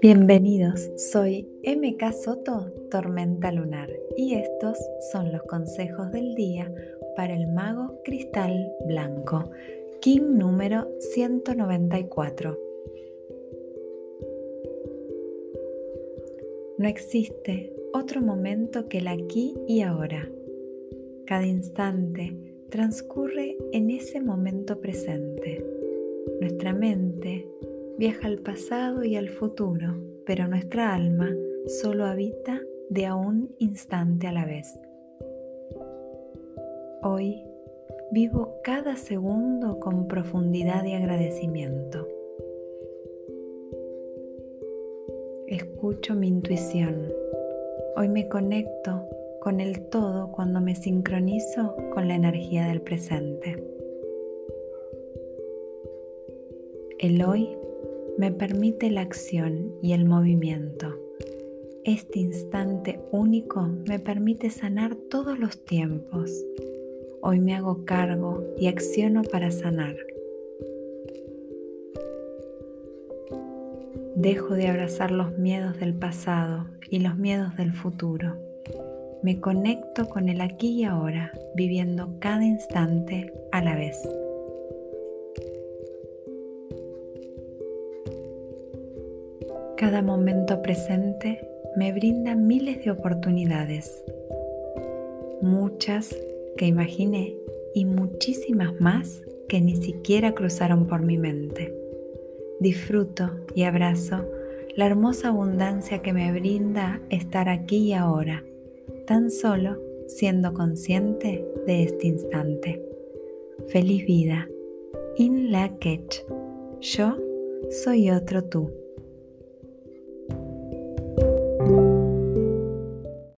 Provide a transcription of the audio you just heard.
Bienvenidos, soy MK Soto, Tormenta Lunar, y estos son los consejos del día para el mago cristal blanco, Kim número 194. No existe otro momento que el aquí y ahora. Cada instante transcurre en ese momento presente. Nuestra mente viaja al pasado y al futuro, pero nuestra alma solo habita de a un instante a la vez. Hoy vivo cada segundo con profundidad y agradecimiento. Escucho mi intuición. Hoy me conecto con el todo cuando me sincronizo con la energía del presente. El hoy me permite la acción y el movimiento. Este instante único me permite sanar todos los tiempos. Hoy me hago cargo y acciono para sanar. Dejo de abrazar los miedos del pasado y los miedos del futuro. Me conecto con el aquí y ahora, viviendo cada instante a la vez. Cada momento presente me brinda miles de oportunidades, muchas que imaginé y muchísimas más que ni siquiera cruzaron por mi mente. Disfruto y abrazo la hermosa abundancia que me brinda estar aquí y ahora, tan solo siendo consciente de este instante. Feliz vida. In la Yo soy otro tú.